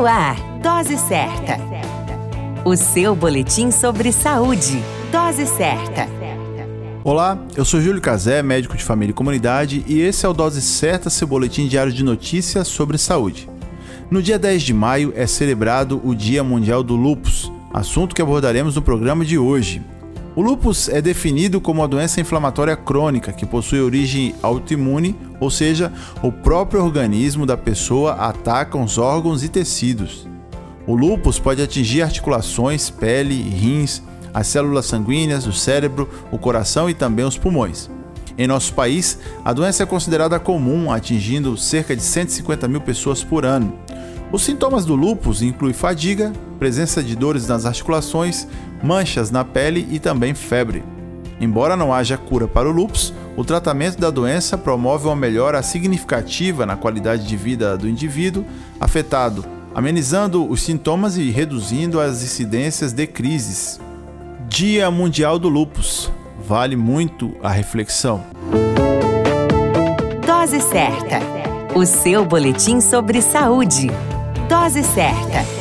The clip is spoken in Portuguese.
No ar, Dose Certa. O seu boletim sobre saúde. Dose Certa. Olá, eu sou Júlio Cazé, médico de família e comunidade, e esse é o Dose Certa, seu boletim diário de notícias sobre saúde. No dia 10 de maio é celebrado o Dia Mundial do Lúpus, assunto que abordaremos no programa de hoje. O lúpus é definido como uma doença inflamatória crônica que possui origem autoimune, ou seja, o próprio organismo da pessoa ataca os órgãos e tecidos. O lúpus pode atingir articulações, pele, rins, as células sanguíneas, o cérebro, o coração e também os pulmões. Em nosso país, a doença é considerada comum, atingindo cerca de 150 mil pessoas por ano. Os sintomas do lúpus incluem fadiga, presença de dores nas articulações, manchas na pele e também febre. Embora não haja cura para o lúpus, o tratamento da doença promove uma melhora significativa na qualidade de vida do indivíduo afetado, amenizando os sintomas e reduzindo as incidências de crises. Dia Mundial do Lúpus. Vale muito a reflexão. Dose certa. O seu boletim sobre saúde. Dose certa.